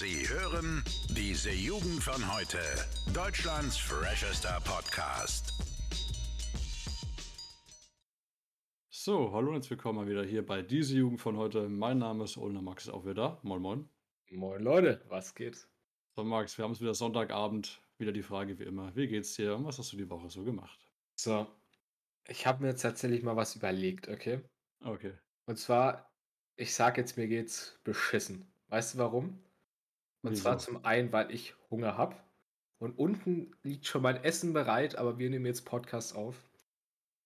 Sie hören diese Jugend von heute. Deutschlands freshester Podcast. So, hallo und herzlich willkommen mal wieder hier bei diese Jugend von heute. Mein Name ist Olner Max, ist auch wieder da. Moin, moin. Moin Leute, was geht? So, Max, wir haben es wieder Sonntagabend. Wieder die Frage wie immer: Wie geht's dir und was hast du die Woche so gemacht? So, ich habe mir jetzt tatsächlich mal was überlegt, okay? Okay. Und zwar, ich sag jetzt, mir geht's beschissen. Weißt du warum? Und Wieso? zwar zum einen, weil ich Hunger habe. Und unten liegt schon mein Essen bereit, aber wir nehmen jetzt Podcast auf.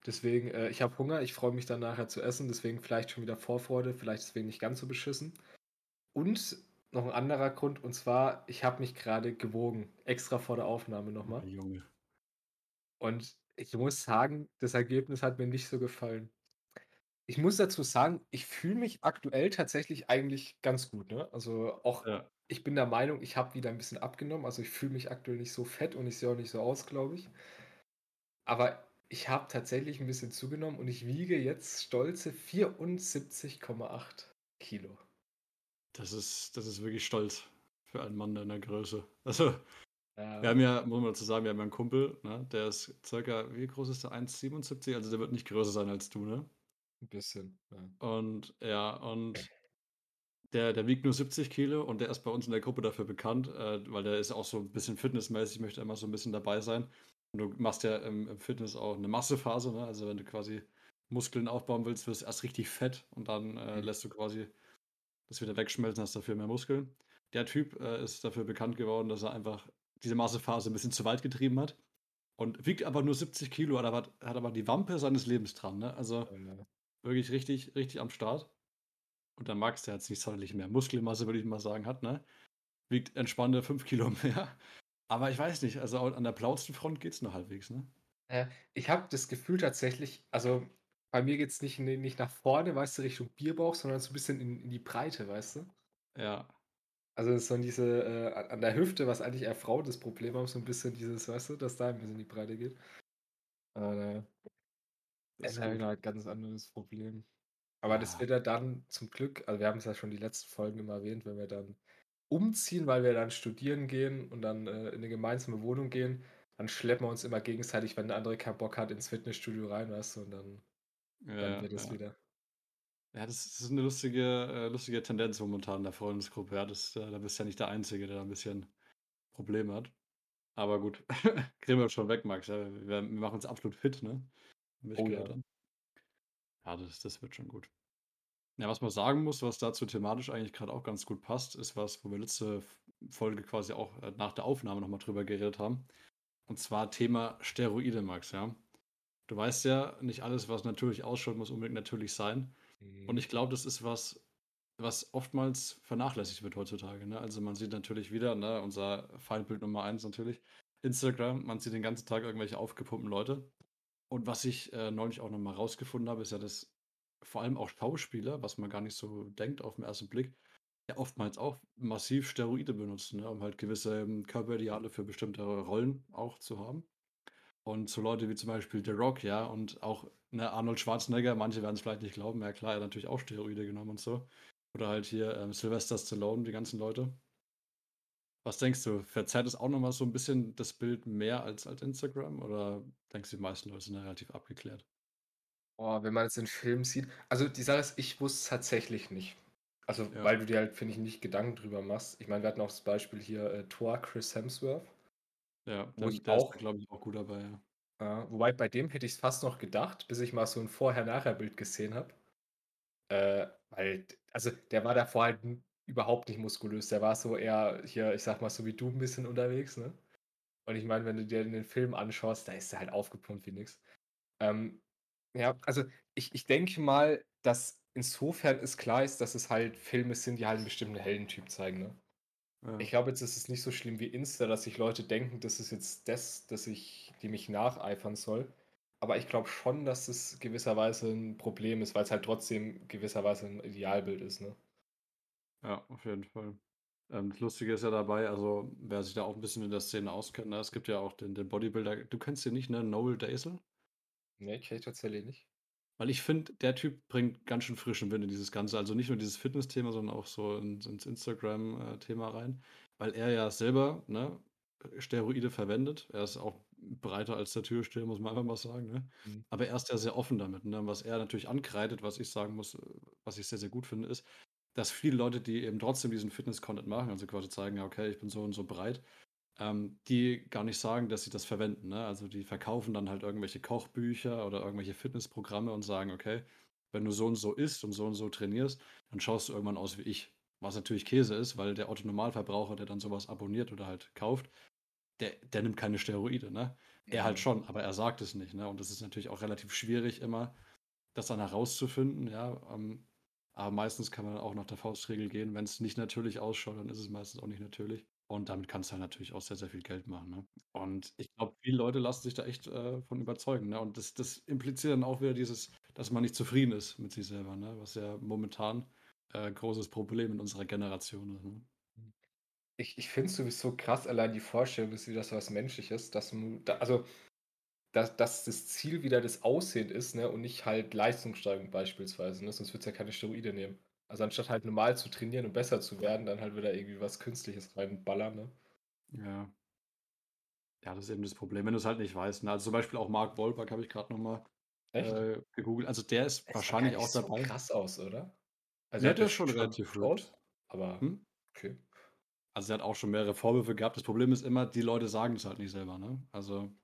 Deswegen, äh, ich habe Hunger, ich freue mich dann nachher zu essen, deswegen vielleicht schon wieder Vorfreude, vielleicht deswegen nicht ganz so beschissen. Und noch ein anderer Grund, und zwar, ich habe mich gerade gewogen, extra vor der Aufnahme nochmal. Mein Junge. Und ich muss sagen, das Ergebnis hat mir nicht so gefallen. Ich muss dazu sagen, ich fühle mich aktuell tatsächlich eigentlich ganz gut. Ne? Also auch, Ja. Ich bin der Meinung, ich habe wieder ein bisschen abgenommen. Also ich fühle mich aktuell nicht so fett und ich sehe auch nicht so aus, glaube ich. Aber ich habe tatsächlich ein bisschen zugenommen und ich wiege jetzt stolze 74,8 Kilo. Das ist, das ist wirklich stolz für einen Mann deiner Größe. Also, Ja, wir haben ja, muss man dazu sagen, wir haben ja einen Kumpel, ne? Der ist circa, wie groß ist der? 1,77? Also, der wird nicht größer sein als du, ne? ein bisschen. Ja. Und ja, und der, der wiegt nur 70 Kilo und der ist bei uns in der Gruppe dafür bekannt, äh, weil der ist auch so ein bisschen fitnessmäßig, möchte immer so ein bisschen dabei sein. Und du machst ja im, im Fitness auch eine Massephase, ne? Also wenn du quasi Muskeln aufbauen willst, wirst du erst richtig fett und dann äh, Mhm. lässt du quasi das wieder wegschmelzen, hast dafür mehr Muskeln. Der Typ äh, ist dafür bekannt geworden, dass er einfach diese Massephase ein bisschen zu weit getrieben hat und wiegt aber nur 70 Kilo, hat aber, hat aber die Wampe seines Lebens dran, ne? Also Äh, wirklich richtig, richtig am Start. Und dann Max, der jetzt nicht sonderlich mehr Muskelmasse, würde ich mal sagen, hat, ne? Wiegt entspannte 5 Kilo mehr. Aber ich weiß nicht, also an der plausten Front geht's noch halbwegs, ne? Äh, ich habe das Gefühl tatsächlich, also bei mir geht es nicht, nicht nach vorne, weißt du, Richtung Bierbauch, sondern so ein bisschen in, in die Breite, weißt du? Ja. Also so diese äh, an- an der Hüfte, was eigentlich eher Frauen das Problem haben, so ein bisschen dieses, weißt du, dass da ein bisschen in die Breite geht. Aber äh, Das das ist halt ein ganz anderes Problem. Aber das Ja. wird ja dann zum Glück, also wir haben es ja schon die letzten Folgen immer erwähnt, wenn wir dann umziehen, weil wir dann studieren gehen und dann äh, in eine gemeinsame Wohnung gehen, dann schleppen wir uns immer gegenseitig, wenn der andere keinen Bock hat, ins Fitnessstudio rein, weißt du, und dann, dann Ja, wird es ja. wieder. Ja, das ist eine lustige, äh, lustige Tendenz momentan in der Freundesgruppe. Ja, das, äh, da bist du ja nicht der Einzige, der da ein bisschen Probleme hat. Aber gut, kriegen wir schon weg, Max. Ja, wir, wir machen uns absolut fit, ne? Hab ich Oh gehört ja. Ja, das, das wird schon gut. Ja, was man sagen muss, was dazu thematisch eigentlich gerade auch ganz gut passt, ist was, wo wir letzte Folge quasi auch äh, nach der Aufnahme nochmal drüber geredet haben. Und zwar Thema Steroide, Max, ja. Du weißt ja, nicht alles, was natürlich ausschaut, muss unbedingt natürlich sein. Und ich glaube, das ist was, was oftmals vernachlässigt wird heutzutage. Ne? Also man sieht natürlich wieder, ne, unser Feindbild Nummer eins natürlich, Instagram, man sieht den ganzen Tag irgendwelche aufgepumpten Leute. Und was ich äh, neulich auch nochmal rausgefunden habe, ist ja, dass vor allem auch Schauspieler, was man gar nicht so denkt auf den ersten Blick, ja oftmals auch massiv Steroide benutzen, ne, um halt gewisse ähm, Körperideale für bestimmte Rollen auch zu haben. Und so Leute wie zum Beispiel The Rock, ja, und auch ne, Arnold Schwarzenegger, manche werden es vielleicht nicht glauben, ja klar, er hat natürlich auch Steroide genommen und so. Oder halt hier ähm, Sylvester Stallone, die ganzen Leute. Was denkst du, verzerrt es auch nochmal so ein bisschen das Bild mehr als, als Instagram? Oder denkst du, die meisten Leute sind da relativ abgeklärt? Oh, wenn man jetzt den Film sieht. Also die Sache ist, ich wusste es tatsächlich nicht. Also, Ja. weil du dir halt, finde ich, nicht Gedanken drüber machst. Ich meine, wir hatten auch das Beispiel hier äh, Thor, Chris Hemsworth. Ja, Wo der, ich der auch- ist, glaube ich, auch gut dabei, ja. Ja, wobei bei dem hätte ich es fast noch gedacht, bis ich mal so ein Vorher-Nachher-Bild gesehen habe. Äh, weil, also der war davor halt überhaupt nicht muskulös. Der war so eher hier, ich sag mal, so wie du ein bisschen unterwegs, ne? Und ich meine, wenn du dir den Film anschaust, da ist er halt aufgepumpt wie nix. Ähm, ja, also ich, ich denke mal, dass insofern es klar ist, dass es halt Filme sind, die halt einen bestimmten Heldentyp zeigen, ne? ja. Ich glaube, jetzt ist es nicht so schlimm wie Insta, dass sich Leute denken, das ist jetzt das, dass ich, dem ich nacheifern soll. Aber ich glaube schon, dass es gewisserweise ein Problem ist, weil es halt trotzdem gewisserweise ein Idealbild ist, ne? Ja, auf jeden Fall. Ähm, das Lustige ist ja dabei, also wer sich da auch ein bisschen in der Szene auskennt, ne, es gibt ja auch den, den Bodybuilder, du kennst den nicht, ne? Noel Daisel? Ne, kenn ich tatsächlich nicht. Weil ich finde, der Typ bringt ganz schön frischen Wind in dieses Ganze. Also nicht nur dieses Fitness-Thema, sondern auch so ins, ins Instagram-Thema rein. Weil er ja selber ne, Steroide verwendet. Er ist auch breiter als der Türsteher, muss man einfach mal sagen. Ne? Mhm. Aber er ist ja sehr offen damit. Ne? Was er natürlich ankreidet, was ich sagen muss, was ich sehr, sehr gut finde, ist, dass viele Leute, die eben trotzdem diesen Fitness-Content machen, also quasi zeigen, ja, okay, ich bin so und so breit, ähm, die gar nicht sagen, dass sie das verwenden. Ne? Also die verkaufen dann halt irgendwelche Kochbücher oder irgendwelche Fitnessprogramme und sagen, okay, wenn du so und so isst und so und so trainierst, dann schaust du irgendwann aus wie ich. Was natürlich Käse ist, weil der Otto-Normalverbraucher, der dann sowas abonniert oder halt kauft, der, der nimmt keine Steroide, ne? Er halt Mhm. schon, aber er sagt es nicht, ne? Und es ist natürlich auch relativ schwierig immer, das dann herauszufinden, ja. Ähm, aber meistens kann man auch nach der Faustregel gehen. Wenn es nicht natürlich ausschaut, dann ist es meistens auch nicht natürlich. Und damit kannst du halt natürlich auch sehr, sehr viel Geld machen, ne? Und ich glaube, viele Leute lassen sich da echt äh, von überzeugen, ne? Und das, das impliziert dann auch wieder dieses, dass man nicht zufrieden ist mit sich selber, ne? Was ja momentan äh, großes Problem in unserer Generation ist, ne? Ich, ich finde es sowieso krass, allein die Vorstellung, dass wieder so was Menschliches, dass mu- da, also dass, dass das Ziel wieder das Aussehen ist, ne, und nicht halt Leistungssteigerung beispielsweise, ne? Sonst würdest du ja keine Steroide nehmen. Also anstatt halt normal zu trainieren und besser zu werden, dann halt wieder irgendwie was Künstliches reinballern, ne? Ja. Ja, das ist eben das Problem, wenn du es halt nicht weißt. Ne? Also zum Beispiel auch Mark Wahlberg habe ich gerade nochmal äh, gegoogelt. Also der ist Es wahrscheinlich auch so dabei. krass aus, oder? Also hat der ja ist schon relativ aus, aber Hm? okay. Also er hat auch schon mehrere Vorwürfe gehabt. Das Problem ist immer, die Leute sagen es halt nicht selber. Ne? Also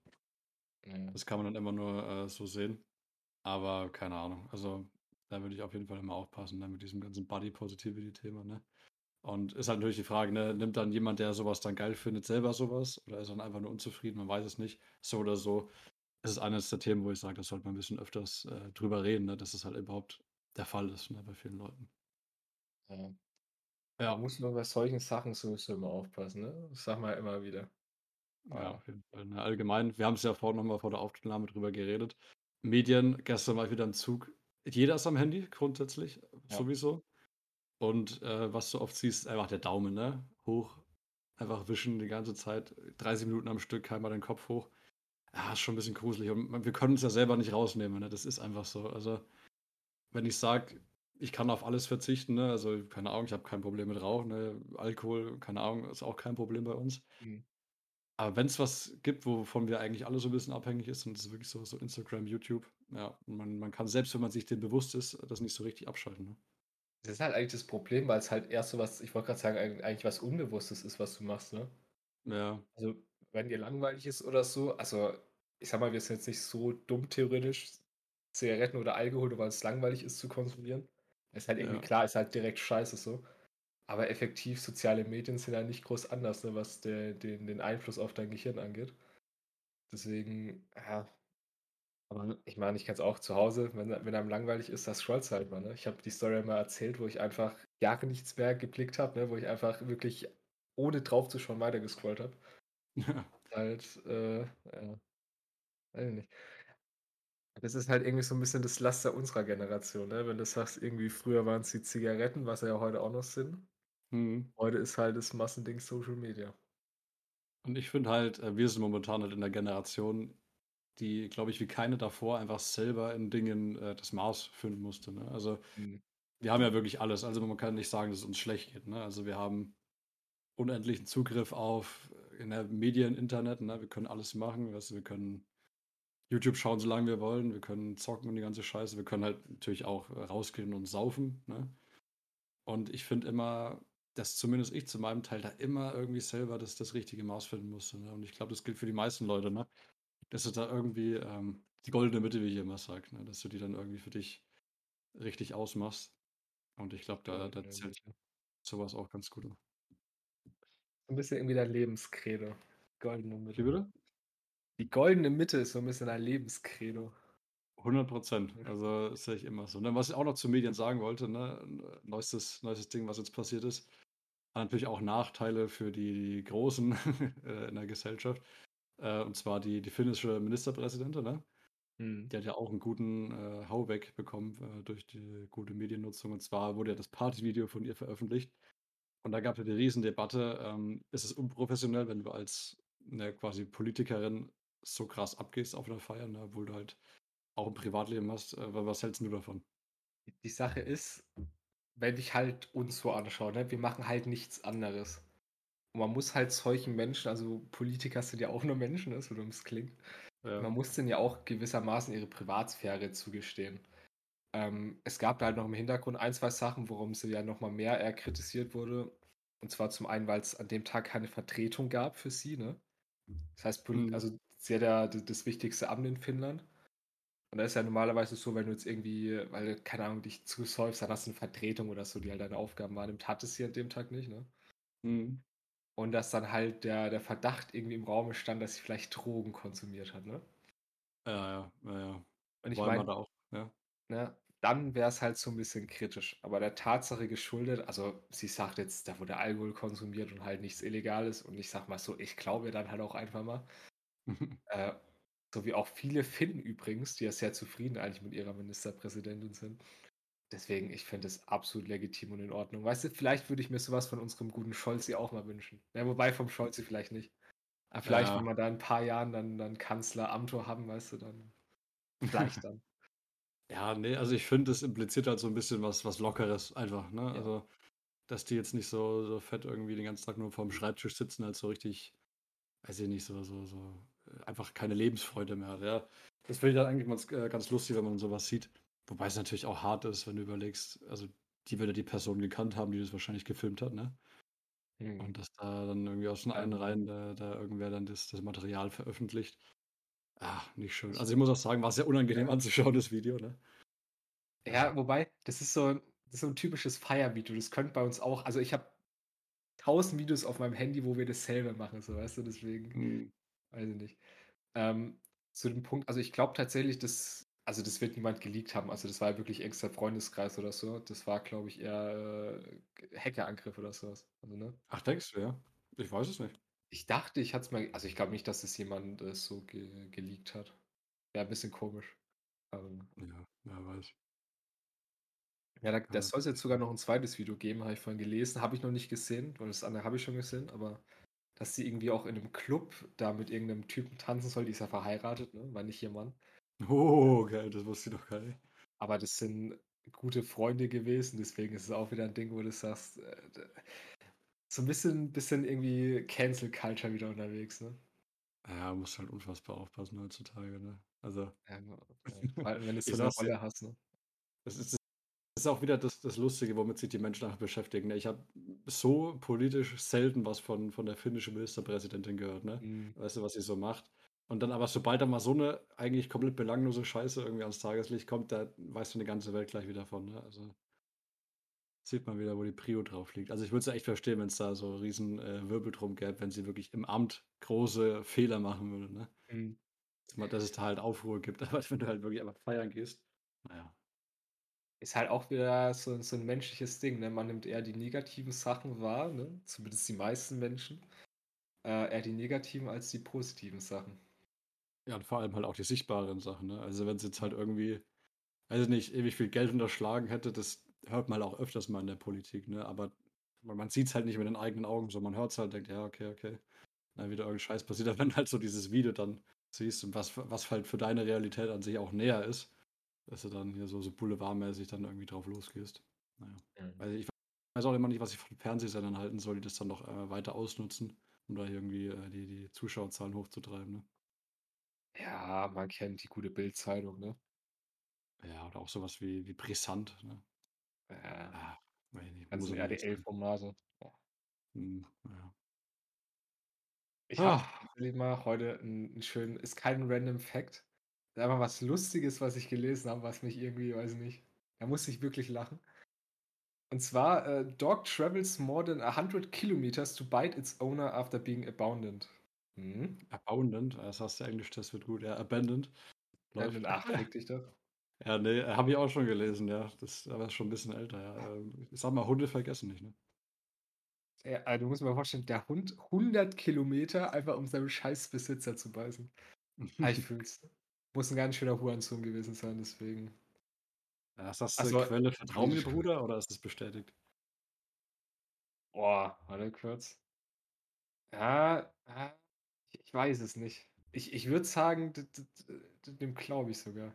Ja. das kann man dann immer nur äh, so sehen. Aber keine Ahnung. Also da würde ich auf jeden Fall immer aufpassen ne? mit diesem ganzen Body-Positivity-Thema. Ne? Und ist halt natürlich die Frage, ne? nimmt dann jemand, der sowas dann geil findet, selber sowas? Oder ist er dann einfach nur unzufrieden? Man weiß es nicht. So oder so. Es ist eines der Themen, wo ich sage, das sollte man ein bisschen öfters äh, drüber reden, ne? dass es halt überhaupt der Fall ist ne? bei vielen Leuten. Ja. Man Ja, muss nur bei solchen Sachen sowieso immer aufpassen, ne? Das sagen wir immer wieder. Ja, auf jeden Fall. Ne? Allgemein, wir haben es ja vorhin nochmal vor der Aufnahme drüber geredet. Medien, gestern war ich wieder im Zug. Jeder ist am Handy, grundsätzlich, Ja. sowieso. Und äh, was du oft siehst, einfach der Daumen, ne? Hoch, einfach wischen die ganze Zeit, 30 Minuten am Stück, keiner den Kopf hoch. Ja, ist schon ein bisschen gruselig. Und wir können uns ja selber nicht rausnehmen, ne? Das ist einfach so. Also, wenn ich sage, ich kann auf alles verzichten, ne? Also, keine Ahnung, ich habe kein Problem mit Rauchen, ne? Alkohol, keine Ahnung, ist auch kein Problem bei uns. Mhm. Aber wenn es was gibt, wovon wir eigentlich alle so ein bisschen abhängig ist, und das ist wirklich so, so Instagram, YouTube, ja, man, man kann selbst, wenn man sich dem bewusst ist, das nicht so richtig abschalten. Ne? Das ist halt eigentlich das Problem, weil es halt erst so was, ich wollte gerade sagen, eig- eigentlich was Unbewusstes ist, was du machst, ne? Ja, Also, wenn dir langweilig ist oder so, also ich sag mal, wir sind jetzt nicht so dumm theoretisch, Zigaretten oder Alkohol, weil es langweilig ist zu konsumieren. Ist halt irgendwie Ja. klar, ist halt direkt scheiße so. Aber effektiv, soziale Medien sind ja nicht groß anders, ne, was der, den, den Einfluss auf dein Gehirn angeht. Deswegen, ja. Aber ich meine, ich kann es auch zu Hause, wenn, wenn einem langweilig ist, das scrollst halt mal. Ne? Ich habe die Story mal erzählt, wo ich einfach Jahre nichts mehr geblickt habe, ne? wo ich einfach wirklich ohne drauf zu schauen weitergescrollt habe. ja, Halt, äh, ja, weiß ich nicht. Das ist halt irgendwie so ein bisschen das Laster unserer Generation, ne? Wenn du sagst, irgendwie früher waren es die Zigaretten, was ja heute auch noch sind. Mhm. Heute ist halt das Massending Social Media. Und ich finde halt, äh, wir sind momentan halt in der Generation, die, glaube ich, wie keine davor einfach selber in Dingen äh, das Maß finden musste. Ne? Also Mhm. wir haben ja wirklich alles. Also man kann nicht sagen, dass es uns schlecht geht. Ne? Also wir haben unendlichen Zugriff auf äh, in der Medien, Internet. Ne? Wir können alles machen. Weißt du, wir können YouTube schauen, solange wir wollen. Wir können zocken und die ganze Scheiße. Wir können halt natürlich auch äh, rausgehen und saufen. Ne? Und ich finde immer, dass zumindest ich zu meinem Teil da immer irgendwie selber das, das richtige Maß finden musste. Ne? Und ich glaube, das gilt für die meisten Leute, ne? Dass du da irgendwie ähm, die goldene Mitte, wie ich immer sage, ne? dass du die dann irgendwie für dich richtig ausmachst. Und ich glaube, da, da Goldene zählt Mitte. sowas auch ganz gut. So ein bisschen irgendwie dein Lebenskredo. Goldene Wie Mitte. bitte? Die goldene Mitte ist so ein bisschen dein Lebenskredo. 100 Prozent. Also das sehe ich immer so. Ne? Was ich auch noch zu Medien sagen wollte, ne? Neuestes, neuestes Ding, was jetzt passiert ist, hat natürlich auch Nachteile für die Großen äh, in der Gesellschaft. Äh, und zwar die, die finnische Ministerpräsidentin, ne? Mhm. Die hat ja auch einen guten äh, Hau wegbekommen äh, durch die gute Mediennutzung. Und zwar wurde ja das Partyvideo von ihr veröffentlicht. Und da gab es ja die Riesendebatte, ähm, ist es unprofessionell, wenn du als ne, quasi Politikerin so krass abgehst auf einer Feier, ne, obwohl du halt auch im Privatleben hast. Äh, wa was hältst du davon? Die Sache ist, wenn ich halt uns so anschaue, ne, wir machen halt nichts anderes. Und man muss halt solchen Menschen also Politiker sind ja auch nur Menschen, ne, so dumm es klingt. Ja. Man muss denen ja auch gewissermaßen ihre Privatsphäre zugestehen. Ähm, es gab da halt noch im Hintergrund ein, 2 Sachen, warum sie ja noch mal mehr eher kritisiert wurde. Und zwar zum einen, weil's an dem Tag keine Vertretung gab für sie, ne? Das heißt, Mhm. also sie hat ja das wichtigste Amt in Finnland. Und da ist ja normalerweise so, wenn du jetzt irgendwie, weil du, keine Ahnung, dich zusäufst, dann hast du 'ne Vertretung oder so, die halt deine Aufgaben wahrnimmt. Hatte sie an dem Tag nicht, ne? Mhm. Und dass dann halt der der Verdacht irgendwie im Raume stand, dass sie vielleicht Drogen konsumiert hat, ne? Ja, ja, ja, ja. Und ich meine da auch ja. ne, dann wär's halt so 'n bisschen kritisch. Aber der Tatsache geschuldet also sie sagt jetzt, da wurde Alkohol konsumiert und halt nichts Illegales. Und ich sage mal so, ich glaube ihr dann halt auch einfach mal. Äh, so wie auch viele Finnen übrigens, die ja sehr zufrieden eigentlich mit ihrer Ministerpräsidentin sind. Deswegen, ich finde es absolut legitim und in Ordnung. Weißt du, vielleicht würde ich mir so was von unserem guten Scholzi auch mal wünschen. Ja, wobei vom Scholzi vielleicht nicht. Aber vielleicht, Ja. wenn wir da in 'n paar Jahren dann dann Kanzler Amtor haben, weißt du, dann vielleicht dann. Ja, ne, also ich finde, das impliziert halt so 'n bisschen was was Lockeres einfach, ne? Ja. Also, dass die jetzt nicht so so fett irgendwie den ganzen Tag nur vorm Schreibtisch sitzen, halt so richtig, weiß ich nicht, so so so einfach keine Lebensfreude mehr hat, ja. Das finde ich dann eigentlich ganz äh, ganz lustig, wenn man so was sieht. Wobei es natürlich auch hart ist, wenn du überlegst, also die wird ja die Person gekannt haben, die das wahrscheinlich gefilmt hat, ne? Mhm. Und dass da dann irgendwie aus den eigenen Ähm Reihen da da irgendwer dann das das Material veröffentlicht. Ah, nicht schön. Also, ich muss auch sagen, war sehr unangenehm Ja. anzuschauen, das Video, ne? Ja, Also wobei, das ist so das ist so 'n typisches Feiervideo. Das könnte bei uns auch also ich habe 1.000 Videos auf meinem Handy, wo wir dasselbe machen, so, weißt du? Deswegen, Mhm. Weiß ich nicht. Ähm, zu dem Punkt also ich glaube tatsächlich, dass also das wird niemand geleakt haben. Also das war ja wirklich extra Freundeskreis oder so. Das war, glaube ich, eher, äh, Hackerangriff oder so was. Also, ne? Ach, denkst du, ja? Ich weiß es nicht. Ich dachte, ich hatte es mal also ich glaube nicht, dass das jemand, äh, so ge geleakt hat. Wäre 'n bisschen komisch. Ähm Ja, wer weiß. Ja, da Ja, soll's jetzt sogar noch 'n 2. Video geben, habe ich vorhin gelesen. Habe ich noch nicht gesehen, weil das andere habe ich schon gesehen, aber dass sie irgendwie auch in 'nem Club da mit irgend 'nem Typen tanzen soll. Die ist ja verheiratet, ne? War nicht ihr Mann. Oh, geil, das wusste ich noch gar nicht. Aber das sind gute Freunde gewesen, deswegen ist es auch wieder 'n Ding, wo du sagst, äh, so 'n bisschen bisschen irgendwie Cancel Culture wieder unterwegs, ne? Ja, musst halt unfassbar aufpassen heutzutage, ne? Also Ja, genau. Vor allem, wenn du so 'ne dir Rolle hast, ne? es ist ist auch wieder das das Lustige, womit sich die Menschen einfach beschäftigen, ne? Ich habe so politisch selten was von von der finnischen Ministerpräsidentin gehört, ne? Mhm. Weißt du, was sie so macht? Und dann aber, sobald da mal so 'ne eigentlich komplett belanglose Scheiße irgendwie ans Tageslicht kommt, da weiß dann die ganze Welt gleich wieder von, ne? Also sieht man wieder, wo die Prio drauf liegt. Also, ich würde es ja echt verstehen, wenn's da so riesen, äh, Wirbel drum gäbe, wenn sie wirklich im Amt große Fehler machen würde, ne? Mhm. Dass es da halt Aufruhr gibt, aber wenn du halt wirklich einfach feiern gehst, na ja. Ist halt auch wieder so so 'n menschliches Ding, ne? Man nimmt eher die negativen Sachen wahr, ne? Zumindest die meisten Menschen. Äh, eher die negativen als die positiven Sachen. Ja, und vor allem halt auch die sichtbaren Sachen, ne? Also, wenn's jetzt halt irgendwie, weiß ich nicht, ewig viel Geld unterschlagen hätte, das hört man auch öfters mal in der Politik, ne? Aber ma man sieht's halt nicht mit den eigenen Augen so. Man hört's halt, denkt: „Ja, okay, okay.“ Na, wieder irgend 'n Scheiß passiert. Aber wenn halt so dieses Video dann siehst und was was halt für deine Realität an sich auch näher ist, dass du dann hier so so boulevardmäßig dann irgendwie drauf losgehst. Na ja. Mhm. Also, ich weiß auch immer nicht, was ich von Fernsehsendern halten soll, die das dann noch, äh, weiter ausnutzen, um da irgendwie, äh, die die Zuschauerzahlen hochzutreiben, ne? Ja, man kennt die gute Bild-Zeitung, ne? Ja, oder auch so was wie wie Brisant, ne? Ja. Ah, nicht, sein. RTL-Formate. Ja. Mhm, ja. Ich habe tatsächlich mal heute 'n 'n schönen ist kein Random Fact. Einfach was Lustiges, was ich gelesen habe, was mich irgendwie weiß ich nicht, da musste ich wirklich lachen. Und zwar, äh, Dog travels more than 100 kilometers to bite its owner after being abandoned. Mhm. Abandoned, das hast du Englisch, das wird gut. Ja, abandoned läuft. Ach, fick dich doch. Ja, ne, habe ich auch schon gelesen, ja. Das aber ist schon 'n bisschen älter, ja. Ähm, ich sage mal, Hunde vergessen nicht, ne? Ja, also du musst mal vorstellen, der Hund 100 Kilometer einfach um seinem Scheißbesitzer zu beißen. Ah, ich fühle es. Muss 'n ganz schöner Hurensohn gewesen sein, deswegen. Ja, ist das, äh, Also, Quelle „Vertrau mir, politisch korrekt. Bruder“ oder ist das bestätigt? Boah, warte kurz. Ja, ich weiß es nicht. Ich ich würde sagen, dem glaube ich sogar.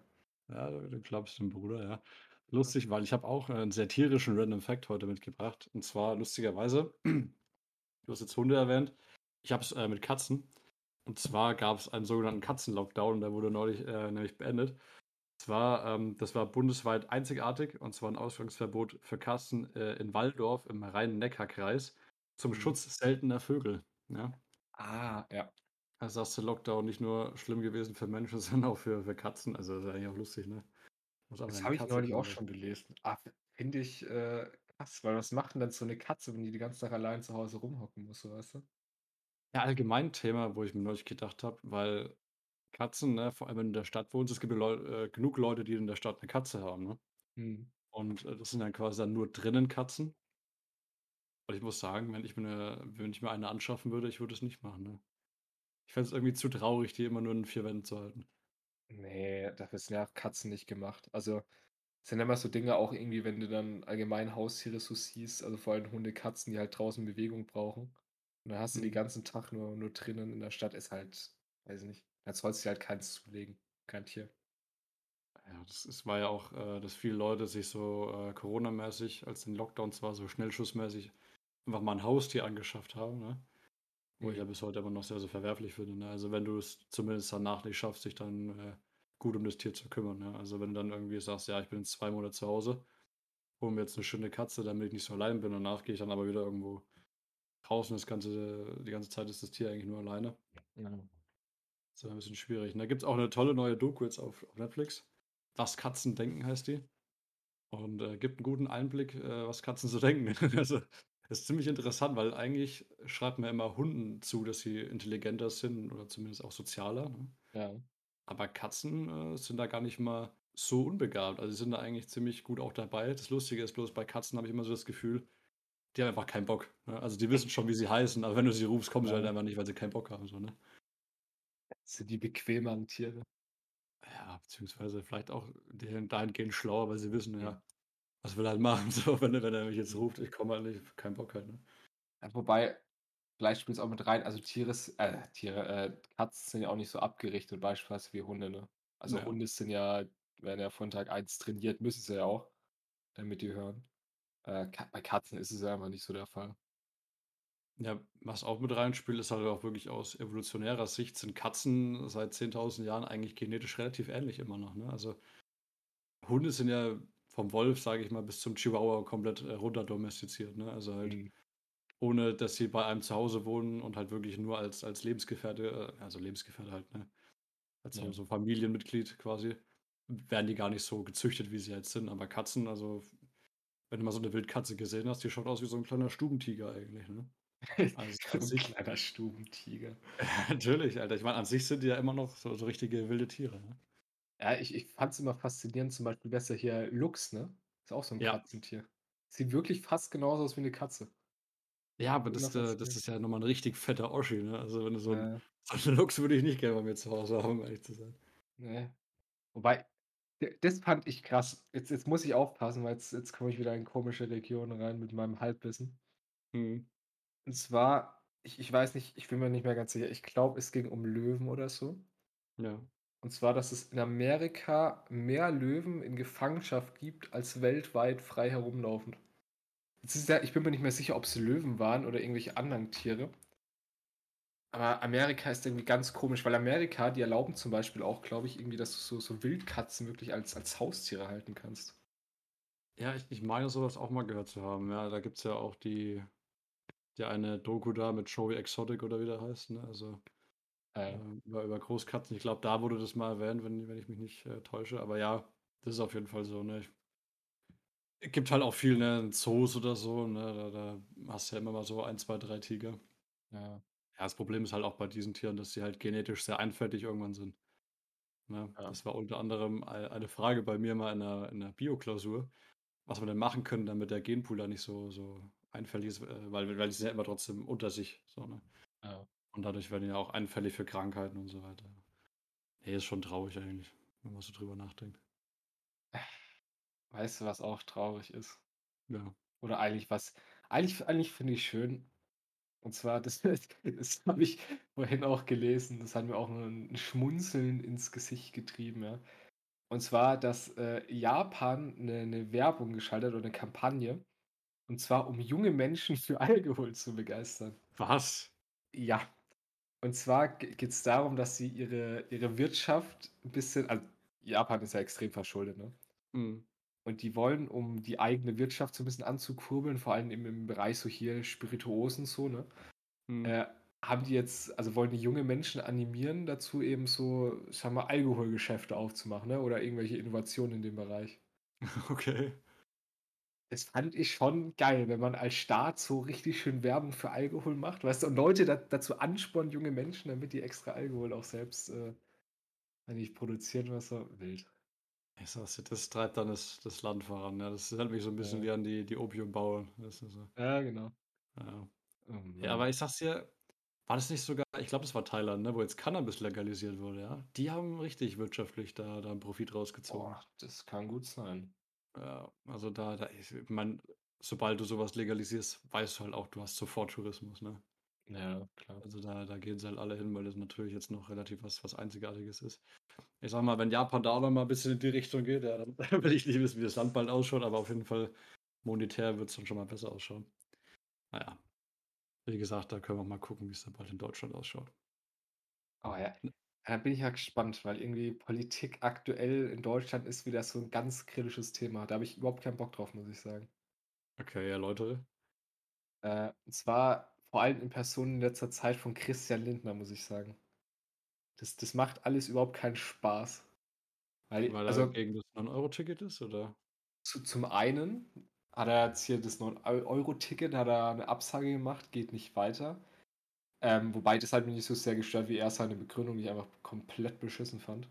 Ja, du glaubst dem Bruder, ja. Lustig, weil ich habe auch, äh, 'n sehr tierischen Random Fact heute mitgebracht. Und zwar lustigerweise, du hast jetzt Hunde erwähnt. Ich habe es, äh, mit Katzen. Und zwar gab es einen sogenannten Katzen-Lockdown, der wurde neulich, äh, nämlich beendet. Zwar, ähm, das war bundesweit einzigartig, und zwar ein Ausgangsverbot für Katzen, äh, in Walldorf im Rhein-Neckar-Kreis zum Mhm. Schutz seltener Vögel, ja? Ah, ja. Also ist der Lockdown nicht nur schlimm gewesen für Menschen, sondern auch für für Katzen. Also, ist eigentlich auch lustig, ne? Das habe ich neulich auch sein. schon gelesen. Ah, finde ich, äh, krass, weil was macht denn dann so 'ne Katze, wenn die den ganzen Tag allein zu Hause rumhocken muss, so, weißt du? Ja, allgemein Thema, wo ich mir neulich gedacht habe, weil Katzen, ne, vor allem wenn du in der Stadt wohnst, es gibt ja Leu äh, genug Leute, die in der Stadt 'ne Katze haben, ne? Mhm. Und, äh, das sind dann quasi dann nur drinnen Katzen. Und ich muss sagen, wenn ich mir 'ne wenn ich mir eine anschaffen würde, ich würde es nicht machen, ne? Ich fände es irgendwie zu traurig, die immer nur in 4 Wänden zu halten. Ne, dafür sind ja Katzen nicht gemacht. Also, sind immer so Dinge auch irgendwie, wenn du dann allgemein Haustiere so siehst, also vor allem Hunde, Katzen, die halt draußen Bewegung brauchen. Und dann hast du Mhm. ganzen Tag nur nur drinnen in der Stadt, ist halt weiß ich nicht, da sollst du dir halt keins zulegen, kein Tier. Ja, das es war ja auch, äh, dass viele Leute sich so, äh, Corona-mäßig, als in Lockdowns war, so schnellschussmäßig einfach mal 'n Haustier angeschafft haben, ne? Wo ich ja Mhm. bis heute immer noch sehr, sehr verwerflich finde, ne? Also, wenn du es zumindest danach nicht schaffst, dich dann, äh, gut um das Tier zu kümmern, ne? Also, wenn du dann irgendwie sagst: „Ja, ich bin jetzt 2 Monate zu Hause, hole mir jetzt 'ne schöne Katze, damit ich nicht so allein bin. Danach gehe ich dann aber wieder irgendwo draußen das ganze die ganze Zeit ist das Tier eigentlich nur alleine.“ Ja. Ist immer 'n bisschen schwierig, ne? Gibt's auch 'ne tolle neue Doku jetzt auf auf Netflix. „Was Katzen denken“ heißt die. Und, äh, gibt 'n guten Einblick, äh, was Katzen so denken. Also, ist ziemlich interessant, weil eigentlich schreibt man immer Hunden zu, dass sie intelligenter sind oder zumindest auch sozialer, ne? Ja. Aber Katzen, äh, sind da gar nicht mal so unbegabt. Also, sie sind da eigentlich ziemlich gut auch dabei. Das Lustige ist bloß, bei Katzen habe ich immer so das Gefühl, die haben einfach keinen Bock, ne? Also, die wissen schon, wie sie heißen, aber wenn du sie rufst, kommen sie halt einfach nicht, weil sie keinen Bock haben so, ne? Sind die bequemeren Tiere. Ja, beziehungsweise vielleicht auch dahingehend schlauer, weil sie wissen, ja, was will er halt machen so, wenn er wenn er mich jetzt ruft, ich komme halt nicht, keinen Bock halt, ne? Ja, wobei, vielleicht spielt's auch mit rein, also Tiere äh, Tiere, äh, Katzen sind ja auch nicht so abgerichtet beispielsweise wie Hunde, ne? Also, Ja. Hunde sind ja werden ja von Tag 1 trainiert, müssen sie ja auch, damit die hören. Äh, bei Katzen ist es ja einfach nicht so der Fall. Ja, was auch mit reinspielt, ist halt auch wirklich aus evolutionärer Sicht sind Katzen seit 10.000 Jahren eigentlich genetisch relativ ähnlich immer noch, ne? Also Hunde sind ja vom Wolf, sage ich mal, bis zum Chihuahua komplett, äh, runter domestiziert, ne? Also halt Mhm. ohne, dass sie bei einem zu Hause wohnen und halt wirklich nur als als Lebensgefährte äh, also Lebensgefährte halt, ne? Als so Ja. so Familienmitglied quasi, werden die gar nicht so gezüchtet, wie sie jetzt sind. Aber Katzen, also wenn du mal so 'ne Wildkatze gesehen hast, die schaut aus wie so 'n kleiner Stubentiger eigentlich, ne? Also an So 'n sich kleiner Stubentiger. Natürlich, Alter. Ich meine, an sich sind die ja immer noch so so richtige wilde Tiere, ne? Ja, ich ich fand's immer faszinierend, zum Beispiel, ja hier Luchs, ne? Ist auch so 'n Ja. Katzentier. Sieht wirklich fast genauso aus wie 'ne Katze. Ja, aber das äh, das faszinierend. ist ja noch mal 'n richtig fetter Oschi, ne? Also, wenn du so Ja. so 'n Luchs würde ich nicht gerne bei mir zu Hause haben, um ehrlich zu sein. Ne. Wobei, das fand ich krass. Jetzt jetzt muss ich aufpassen, weil jetzt jetzt komme ich wieder in komische Regionen rein mit meinem Halbwissen. Mhm. Und zwar, ich ich weiß nicht, ich bin mir nicht mehr ganz sicher. Ich glaube, es ging um Löwen oder so. Ja. Und zwar, dass es in Amerika mehr Löwen in Gefangenschaft gibt als weltweit frei herumlaufend. Jetzt ist ja ich bin mir nicht mehr sicher, ob's Löwen waren oder irgendwelche anderen Tiere. Aber Amerika ist irgendwie ganz komisch, weil Amerika, die erlauben zum Beispiel auch, glaube ich, irgendwie, dass du so so Wildkatzen wirklich als als Haustiere halten kannst. Ja, ich ich meine so was auch mal gehört zu haben. Ja, da gibt's ja auch die die eine Doku da mit Joey Exotic oder wie der heißt, ne? Also, ähm, über über Großkatzen. Ich glaube, da wurde das mal erwähnt, wenn wenn ich mich nicht, äh, täusche. Aber ja, das ist auf jeden Fall so, ne? Ich gibt halt auch viel, ne, Zoos oder so, ne? Da da hast du ja immer mal so 1, 2, 3 Tiger. Ja. Ja, das Problem ist halt auch bei diesen Tieren, dass sie halt genetisch sehr einfältig irgendwann sind, ne? Ja. Das war unter anderem ei eine Frage bei mir mal in 'ner in 'ner Bioklausur, was wir denn machen können, damit der Genpool da nicht so so einfällig ist, äh, weil weil die sind ja immer trotzdem unter sich so, ne? Ja. Und dadurch werden die ja auch anfällig für Krankheiten und so weiter. Ne, ist schon traurig eigentlich, wenn man so drüber nachdenkt. Weißt du, was auch traurig ist? Ja. Oder eigentlich was eigentlich eigentlich finde ich schön. Und zwar, das das habe ich vorhin auch gelesen, das hat mir auch 'n 'n Schmunzeln ins Gesicht getrieben, ja. Und zwar, dass äh, Japan eine, eine Werbung geschaltet oder eine Kampagne. Und zwar, um junge Menschen für Alkohol zu begeistern. Was? Ja. Und zwar geht es darum, dass sie ihre, ihre Wirtschaft ein bisschen. Also Japan ist ja extrem verschuldet, ne? Hm. Und die wollen, um die eigene Wirtschaft so ein bisschen anzukurbeln, vor allem im, im Bereich so hier Spirituosen so, ne? Hm. Äh, haben die jetzt, also wollen die junge Menschen animieren, dazu eben so, sagen wir, Alkoholgeschäfte aufzumachen, ne? Oder irgendwelche Innovationen in dem Bereich. Okay. Das fand ich schon geil, wenn man als Staat so richtig schön Werbung für Alkohol macht, weißt du, und Leute da, dazu anspornt, junge Menschen, damit die extra Alkohol auch selbst äh, eigentlich produzieren, was so wild. Ich sag's dir, das treibt dann das, das Land voran. Ja. Das erinnert mich so ein bisschen Ja. wie an die, die Opiumbauern. So. Ja, genau. Ja. Oh ja, aber ich sag's dir, war das nicht sogar, ich glaube, das war Thailand, ne, wo jetzt Cannabis legalisiert wurde, ja? Die haben richtig wirtschaftlich da, da einen Profit rausgezogen. Boah, das kann gut sein. Ja, also da, da ich meine, sobald du sowas legalisierst, weißt du halt auch, du hast sofort Tourismus, ne? Ja, klar. Also da, da gehen sie halt alle hin, weil das natürlich jetzt noch relativ was, was Einzigartiges ist. Ich sag mal, wenn Japan da auch noch mal ein bisschen in die Richtung geht, ja, dann will ich nicht wissen, wie das Land bald ausschaut, aber auf jeden Fall monetär wird es dann schon mal besser ausschauen. Naja, wie gesagt, da können wir mal gucken, wie es dann bald in Deutschland ausschaut. Oh ja. Da bin ich ja gespannt, weil irgendwie Politik aktuell in Deutschland ist wieder so ein ganz kritisches Thema. Da habe ich überhaupt keinen Bock drauf, muss ich sagen. Okay, ja, Leute. Äh, und zwar vor allem in Person in letzter Zeit von Christian Lindner, muss ich sagen. Das, das macht alles überhaupt keinen Spaß. Weil, Weil er also gegen das 9-Euro-Ticket ist, oder? zu, zum einen hat er jetzt hier das 9-Euro-Ticket, hat er eine Absage gemacht, geht nicht weiter. Ähm, wobei das hat mich nicht so sehr gestört, wie er seine Begründung, die ich einfach komplett beschissen fand.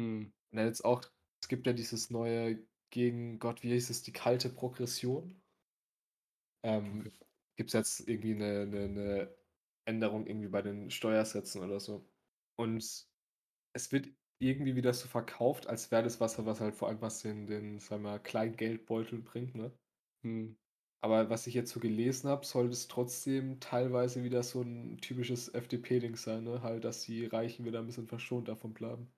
Hm. Und dann jetzt auch, es gibt ja dieses neue gegen Gott, wie hieß es, die kalte Progression. Ähm, Okay. Gibt es jetzt irgendwie eine, eine, eine Änderung irgendwie bei den Steuersätzen oder so. Und es wird irgendwie wieder so verkauft, als wäre das was, was halt vor allem was den, den sagen wir, mal, kleinen Geldbeutel bringt, ne? Hm. Aber was ich jetzt so gelesen habe, soll es trotzdem teilweise wieder so ein typisches FDP-Ding sein, ne? Halt, dass die Reichen wieder ein bisschen verschont davon bleiben.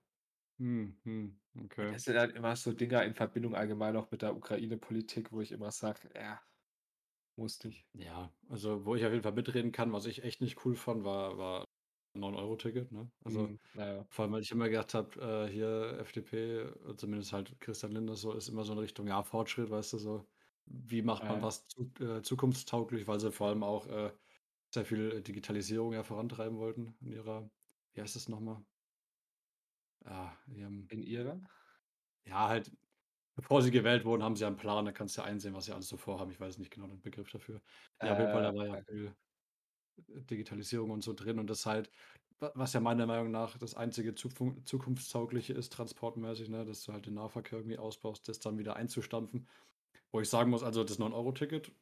Hm. Hm. Okay. Es sind halt immer so Dinger in Verbindung allgemein auch mit der Ukraine-Politik, wo ich immer sage, ja, muss nicht. Ja, also wo ich auf jeden Fall mitreden kann, was ich echt nicht cool fand, war, war 9-Euro-Ticket, ne? Also Hm, naja. vor allem, weil ich immer gedacht habe, äh, hier FDP, äh, zumindest halt Christian Lindner so, ist immer so in Richtung, ja, Fortschritt, weißt du, so, wie macht man Ja. was zu, äh, zukunftstauglich, weil sie vor allem auch äh, sehr viel äh, Digitalisierung ja vorantreiben wollten in ihrer, wie heißt das nochmal? Ja, ihrem, In ihrer? ja, halt, bevor sie gewählt wurden, haben sie einen Plan, da kannst du ja einsehen, was sie alles so vorhaben. Ich weiß nicht genau den Begriff dafür. Ja, auf jeden Fall, Äh, da war ja viel Digitalisierung und so drin und das halt, wa- was ja meiner Meinung nach das einzige Zufun- zukunftstaugliche ist, transportmäßig, ne, dass du halt den Nahverkehr irgendwie ausbaust, das dann wieder einzustampfen. Wo ich sagen muss, also das 9-Euro-Ticket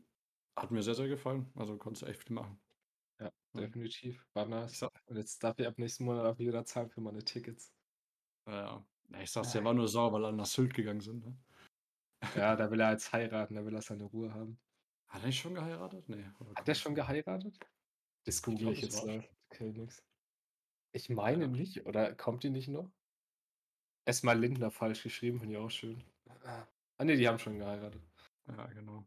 hat mir sehr, sehr gefallen. Also konntest du echt viel machen. ja, Ja. definitiv. War nice. Und jetzt darf ich ab nächsten Monat auch wieder zahlen für meine Tickets. ja, ja, ich sag's dir, war nur sauer, weil alle nach Sylt gegangen sind. Ne? Ja, da will er jetzt heiraten, da will er seine Ruhe haben. Hat er nicht schon geheiratet? Nee. oder Hat das schon geheiratet? Das Ich google ich jetzt. Okay, nix. Ich meine Ja, nicht, oder kommt die nicht noch? Erstmal Lindner falsch geschrieben, finde ich auch schön. Ah, ne, die haben schon geheiratet. ja, genau.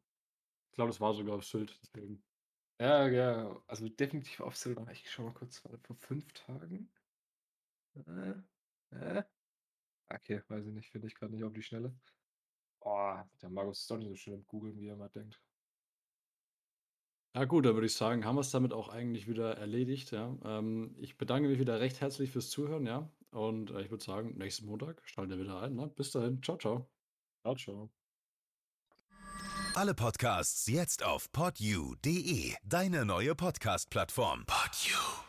Ich glaube, das war sogar auf Sylt, deswegen. Ja, ja, also definitiv auf Silber. Ich schau mal kurz, vor fünf Tagen? Äh, äh? Okay, weiß ich nicht, finde ich gerade nicht auf die Schnelle. Oh, der Markus ist doch nicht so schön im Googeln, wie er mal denkt. Ja gut, dann würde ich sagen, haben wir es damit auch eigentlich wieder erledigt, ja. Ähm, ich bedanke mich wieder recht herzlich fürs Zuhören, ja. Und äh, ich würde sagen, nächsten Montag schalten wir wieder ein. Ne? Bis dahin, ciao, ciao. Ciao, ciao. Alle Podcasts jetzt auf podyou.de, deine neue Podcast-Plattform. Podyou.